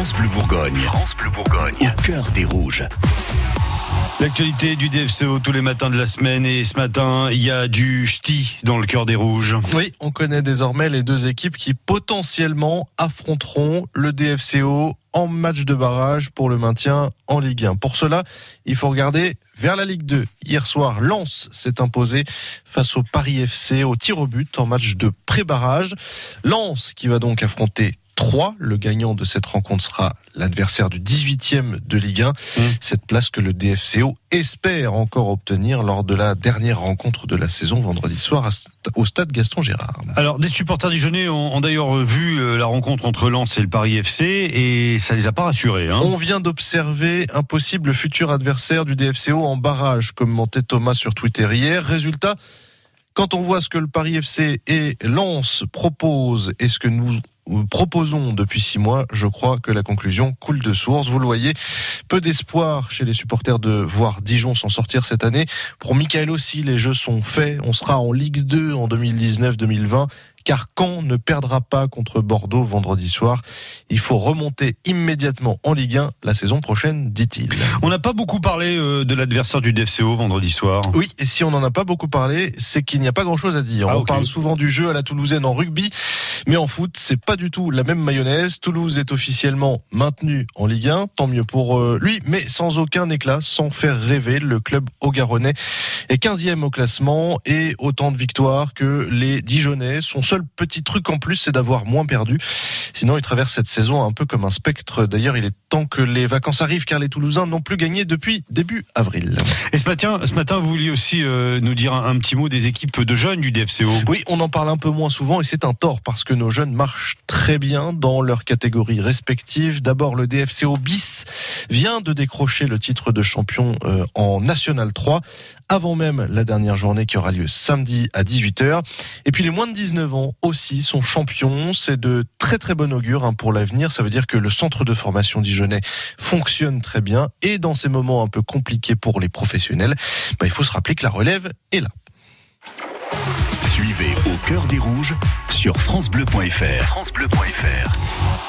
France Bleu Bourgogne. France Bleu Bourgogne. Au cœur des rouges. L'actualité du DFCO tous les matins de la semaine et ce matin, il y a du ch'ti dans le cœur des rouges. Oui, on connaît désormais les deux équipes qui potentiellement affronteront le DFCO en match de barrage pour le maintien en Ligue 1. Pour cela, il faut regarder vers la Ligue 2. Hier soir, Lens s'est imposé face au Paris FC au tir au but en match de pré-barrage. Lens qui va donc affronter 3. Le gagnant de cette rencontre sera l'adversaire du 18e de Ligue 1. Mmh. Cette place que le DFCO espère encore obtenir lors de la dernière rencontre de la saison vendredi soir au stade Gaston Gérard. Alors, des supporters dijonnais ont, ont d'ailleurs vu euh, la rencontre entre Lens et le Paris FC et ça les a pas rassurés. Hein. On vient d'observer un possible futur adversaire du DFCO en barrage, commentait Thomas sur Twitter hier. Résultat, quand on voit ce que le Paris FC et Lens proposent et ce que nous proposons depuis six mois, je crois que la conclusion coule de source. Vous le voyez, peu d'espoir chez les supporters de voir Dijon s'en sortir cette année. Pour Michael aussi, les jeux sont faits. On sera en Ligue 2 en 2019-2020 car Caen ne perdra pas contre Bordeaux vendredi soir. Il faut remonter immédiatement en Ligue 1 la saison prochaine, dit-il. On n'a pas beaucoup parlé euh, de l'adversaire du DFCO vendredi soir. Oui, et si on n'en a pas beaucoup parlé, c'est qu'il n'y a pas grand-chose à dire. Ah, on parle souvent du jeu à la Toulousaine en rugby, mais en foot, c'est pas du tout la même mayonnaise. Toulouse est officiellement maintenu en Ligue 1, tant mieux pour euh, lui, mais sans aucun éclat, sans faire rêver. Le club Garonnais est 15e au classement et autant de victoires que les Dijonais. Son seul petit truc en plus, c'est d'avoir moins perdu. Sinon, il traverse cette saison un peu comme un spectre. D'ailleurs, il est temps que les vacances arrivent car les Toulousains n'ont plus gagné depuis début avril. Et ce matin, ce matin vous vouliez aussi euh, nous dire un, petit mot des équipes de jeunes du DFCO. Oui, on en parle un peu moins souvent et c'est un tort parce que nos jeunes marchent très bien dans leurs catégories respectives. D'abord, le DFCO bis vient de décrocher le titre de champion euh, en National 3 avant même la dernière journée qui aura lieu samedi à 18h. Et puis les moins de 19 ans aussi sont champions. C'est de très très bon augure hein, pour l'avenir. Ça veut dire que le centre de formation dijonnais fonctionne très bien. Et dans ces moments un peu compliqués pour les professionnels, bah, il faut se rappeler que la relève est là. Suivez au cœur des rouges sur francebleu.fr. francebleu.fr.